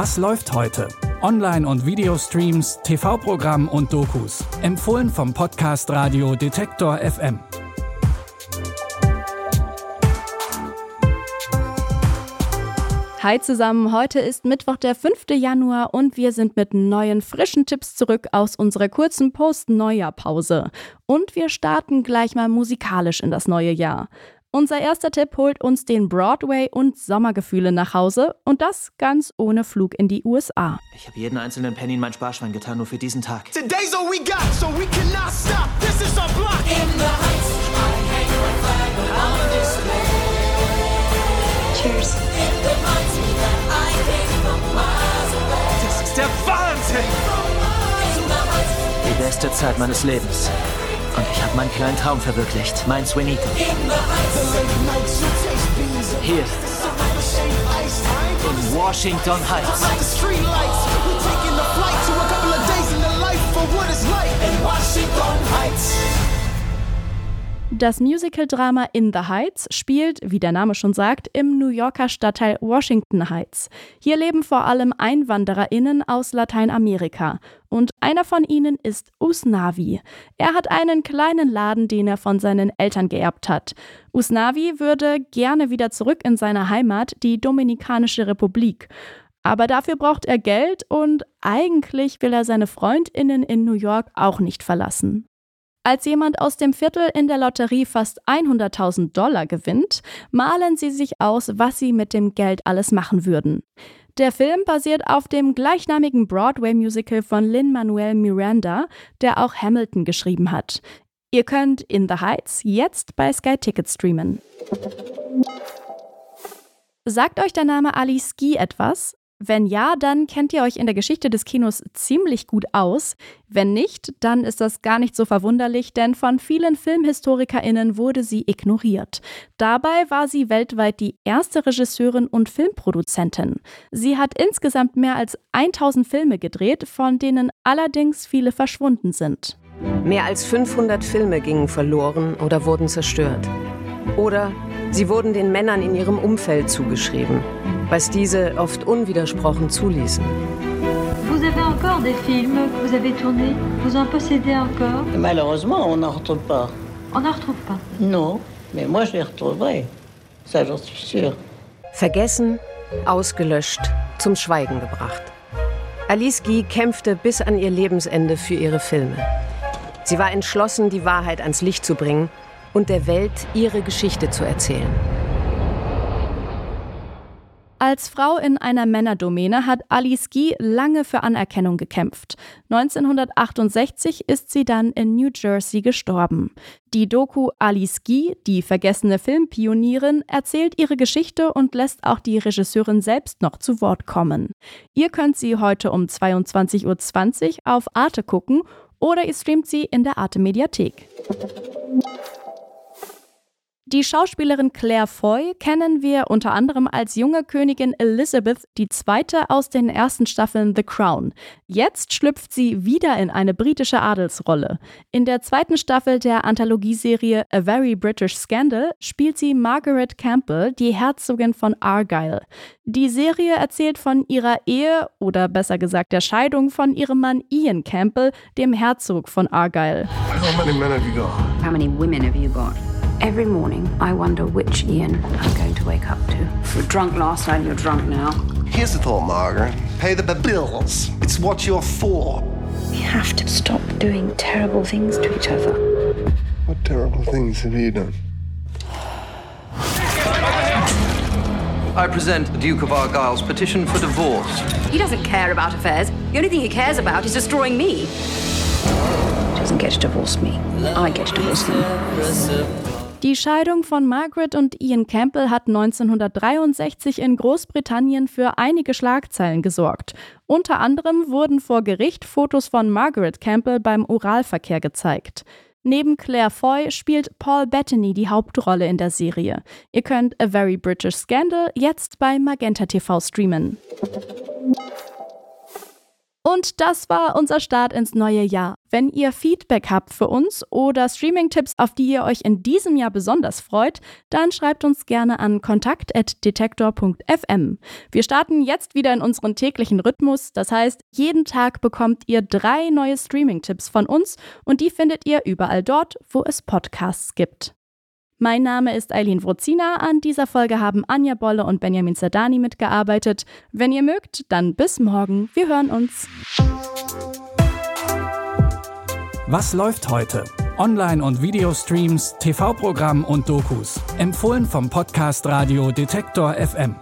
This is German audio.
Was läuft heute? Online- und Videostreams, TV-Programm und Dokus. Empfohlen vom Podcast Radio Detektor FM. Hi zusammen, heute ist Mittwoch, der 5. Januar und wir sind mit neuen frischen Tipps zurück aus unserer kurzen Post-Neujahr-Pause. Und wir starten gleich mal musikalisch in das neue Jahr. Unser erster Tipp holt uns den Broadway und Sommergefühle nach Hause und das ganz ohne Flug in die USA. Ich habe jeden einzelnen Penny in mein Sparschwein getan, nur für diesen Tag. Today's all we got, so we cannot stop. This is our block. In the heights, I hang my flag on display. Cheers. It reminds me that I came from miles away. Das ist der Wahnsinn! Die beste Zeit meines Lebens. Und ich habe meinen kleinen Traum verwirklicht. Mein Swenito. Hier. In Washington Heights. In Washington Heights. Das Musical-Drama In the Heights spielt, wie der Name schon sagt, im New Yorker Stadtteil Washington Heights. Hier leben vor allem EinwandererInnen aus Lateinamerika. Und einer von ihnen ist Usnavi. Er hat einen kleinen Laden, den er von seinen Eltern geerbt hat. Usnavi würde gerne wieder zurück in seine Heimat, die Dominikanische Republik. Aber dafür braucht er Geld und eigentlich will er seine FreundInnen in New York auch nicht verlassen. Als jemand aus dem Viertel in der Lotterie fast 100.000 Dollar gewinnt, malen sie sich aus, was sie mit dem Geld alles machen würden. Der Film basiert auf dem gleichnamigen Broadway-Musical von Lin-Manuel Miranda, der auch Hamilton geschrieben hat. Ihr könnt In the Heights jetzt bei Sky Ticket streamen. Sagt euch der Name Ali Ski etwas? Wenn ja, dann kennt ihr euch in der Geschichte des Kinos ziemlich gut aus. Wenn nicht, dann ist das gar nicht so verwunderlich, denn von vielen FilmhistorikerInnen wurde sie ignoriert. Dabei war sie weltweit die erste Regisseurin und Filmproduzentin. Sie hat insgesamt mehr als 1000 Filme gedreht, von denen allerdings viele verschwunden sind. Mehr als 500 Filme gingen verloren oder wurden zerstört. Oder sie wurden den Männern in ihrem Umfeld zugeschrieben, was diese oft unwidersprochen zuließen. Vous avez encore des films que vous avez tournés Vous en possédez encore Malheureusement, on n'en retrouve pas. On n'en retrouve pas. Non, mais moi je les retrouverai. Ça, j'en suis sûre. Vergessen, ausgelöscht, zum Schweigen gebracht. Alice Guy kämpfte bis an ihr Lebensende für ihre Filme. Sie war entschlossen, die Wahrheit ans Licht zu bringen und der Welt ihre Geschichte zu erzählen. Als Frau in einer Männerdomäne hat Alice Guy lange für Anerkennung gekämpft. 1968 ist sie dann in New Jersey gestorben. Die Doku Alice Guy, die vergessene Filmpionierin, erzählt ihre Geschichte und lässt auch die Regisseurin selbst noch zu Wort kommen. Ihr könnt sie heute um 22.20 Uhr auf Arte gucken oder ihr streamt sie in der Arte Mediathek. Die Schauspielerin Claire Foy kennen wir unter anderem als junge Königin Elizabeth II. aus den ersten Staffeln The Crown. Jetzt schlüpft sie wieder in eine britische Adelsrolle. In der zweiten Staffel der Anthologieserie A Very British Scandal spielt sie Margaret Campbell, die Herzogin von Argyle. Die Serie erzählt von ihrer Ehe oder besser gesagt der Scheidung von ihrem Mann Ian Campbell, dem Herzog von Argyle. How many men have you got? How many women have you got? Every morning, I wonder which Ian I'm going to wake up to. You were drunk last night, you're drunk now. Here's the thought, Margaret. Pay the bills. It's what you're for. We have to stop doing terrible things to each other. What terrible things have you done? I present the Duke of Argyle's petition for divorce. He doesn't care about affairs. The only thing he cares about is destroying me. He doesn't get to divorce me. I get to divorce him. Die Scheidung von Margaret und Ian Campbell hat 1963 in Großbritannien für einige Schlagzeilen gesorgt. Unter anderem wurden vor Gericht Fotos von Margaret Campbell beim Oralverkehr gezeigt. Neben Claire Foy spielt Paul Bettany die Hauptrolle in der Serie. Ihr könnt A Very British Scandal jetzt bei Magenta TV streamen. Und das war unser Start ins neue Jahr. Wenn ihr Feedback habt für uns oder Streaming-Tipps, auf die ihr euch in diesem Jahr besonders freut, dann schreibt uns gerne an kontakt.detektor.fm. Wir starten jetzt wieder in unseren täglichen Rhythmus. Das heißt, jeden Tag bekommt ihr drei neue Streaming-Tipps von uns und die findet ihr überall dort, wo es Podcasts gibt. Mein Name ist Eileen Wrozina. An dieser Folge haben Anja Bolle und Benjamin Zerdani mitgearbeitet. Wenn ihr mögt, dann bis morgen. Wir hören uns. Was läuft heute? Online- und Videostreams, TV-Programm und Dokus. Empfohlen vom Podcast Radio Detektor FM.